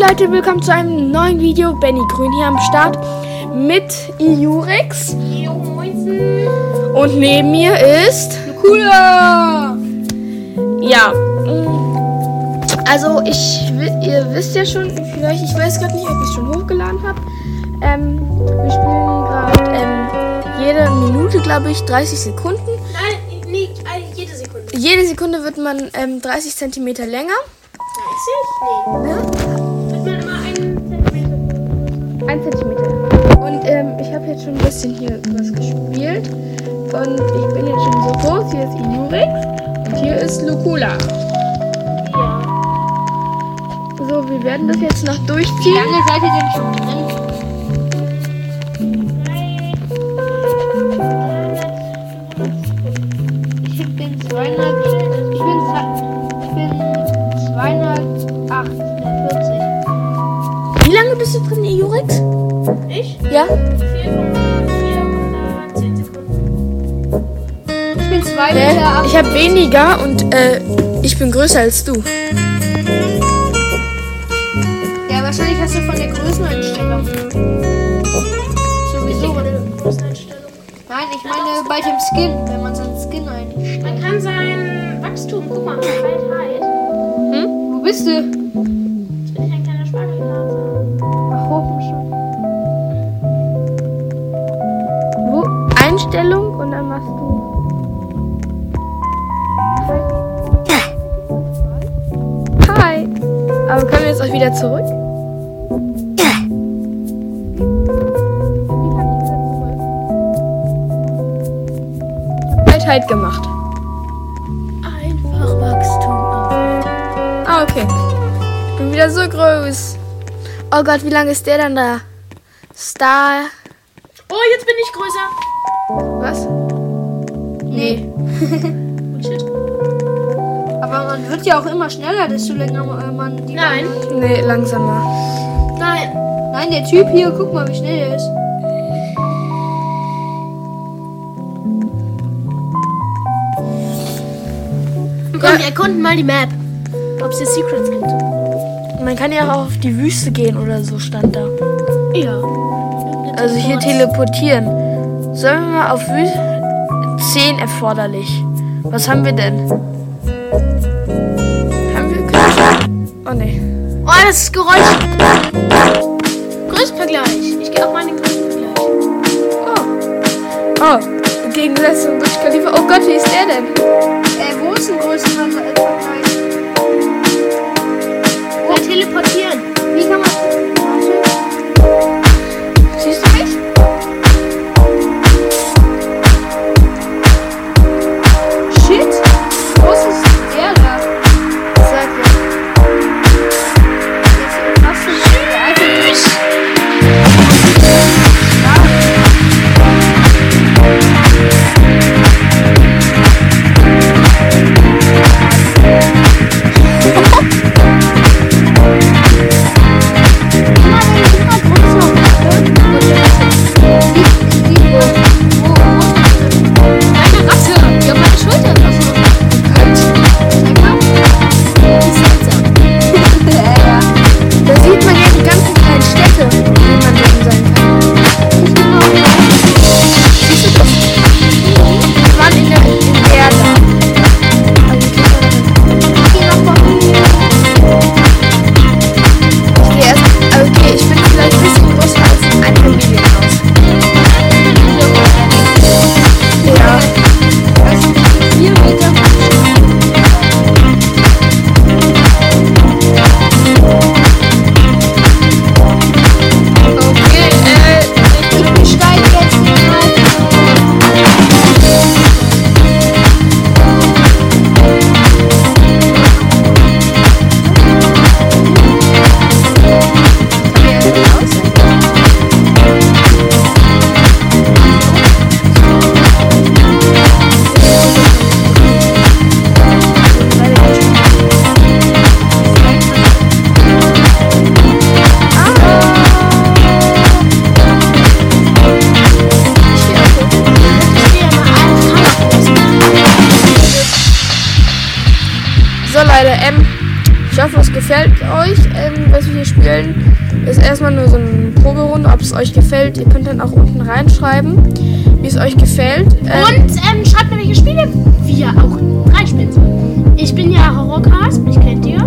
Leute, willkommen zu einem neuen Video. Benny Grün hier am Start mit Iurex. Und neben mir ist Cooler! Ja. Also ich, ihr wisst ja schon, vielleicht, ich weiß gerade nicht, ob ich es schon hochgeladen habe. Ähm, wir spielen gerade ähm, jede Minute, glaube ich, 30 Sekunden. Nein, nee, jede Sekunde. 30? Jede Sekunde wird man ähm, 30 Zentimeter länger. Nee. Ne? Habe jetzt schon ein bisschen hier was gespielt. Und ich bin jetzt schon so groß. Hier ist Inurex und hier ist Lucula. Ja. So, wir werden das jetzt noch Wie durchziehen. lange seid ihr denn schon drin? Ich bin 2 Hä? Meter Ich habe weniger und äh, ich bin größer als du. Ja, wahrscheinlich hast du von der Größeneinstellung. Sowieso. Nein, ich meine bei dem Skin, wenn man seinen Skin einstellt. Man kann sein Wachstum, guck mal, halt, halt. Wo bist du? Wieder zurück? Halt halt gemacht. Einfach Wachstum. Ah, okay. Ich bin wieder so groß. Oh Gott, wie lange ist der dann da? Star. Oh, jetzt bin ich größer. Was? Nee. Man wird ja auch immer schneller, desto länger äh, man die. Nein. Nee, langsamer. Nein. Nein, der Typ hier, guck mal, wie schnell er ist. Komm, wir erkunden mal die Map. Ob es hier Secrets gibt. Man kann ja auch auf die Wüste gehen oder so, stand da. Ja. Also hier teleportieren. Sollen wir mal auf Wüste? 10 erforderlich. Was haben wir denn? Oh ne. Oh, das ist Geräusch. Größenvergleich. Ich gehe auf meinen Größenvergleich. Oh. Oh. Gegensatz zum Burj Khalifa. Oh Gott, wie ist der denn? Äh, wo ist ein Größenvergleich? Wir teleportieren. Ich hoffe, es gefällt euch, ähm, was wir hier spielen. Ist erstmal nur so eine Proberunde, ob es euch gefällt. Ihr könnt dann auch unten reinschreiben, wie es euch gefällt. Ähm, Und ähm, schreibt mir, welche Spiele wir auch reinspielen sollen. Ich bin ja Horrorcast, mich kennt ihr.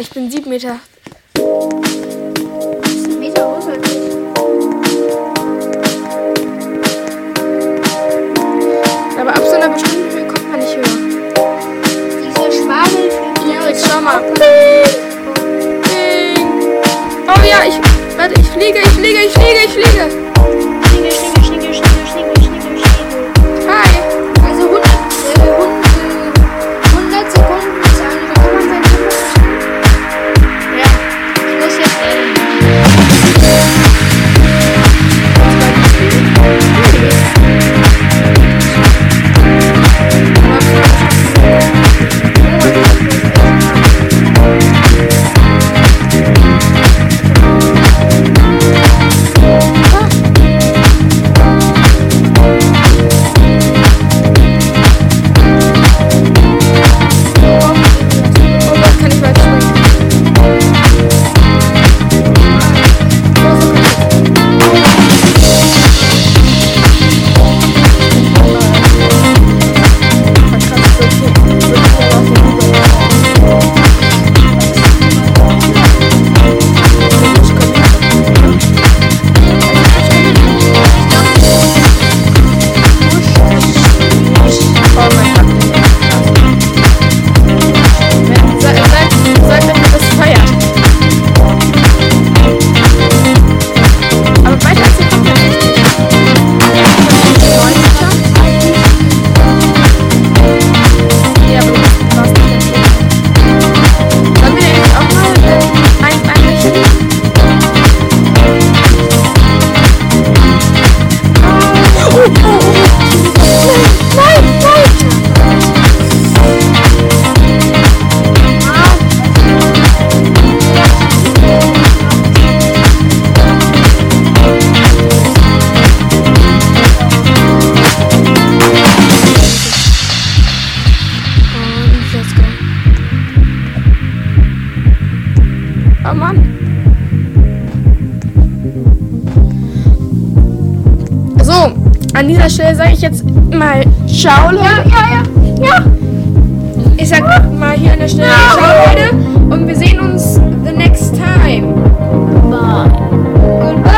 ich bin 7,80 Meter an dieser Stelle sage ich jetzt mal Ciao, Leute. Ja, ja, ja. ja. Ich sag mal hier an der Stelle no. Ciao, Leute. Und wir sehen uns the next time. Bye. Goodbye.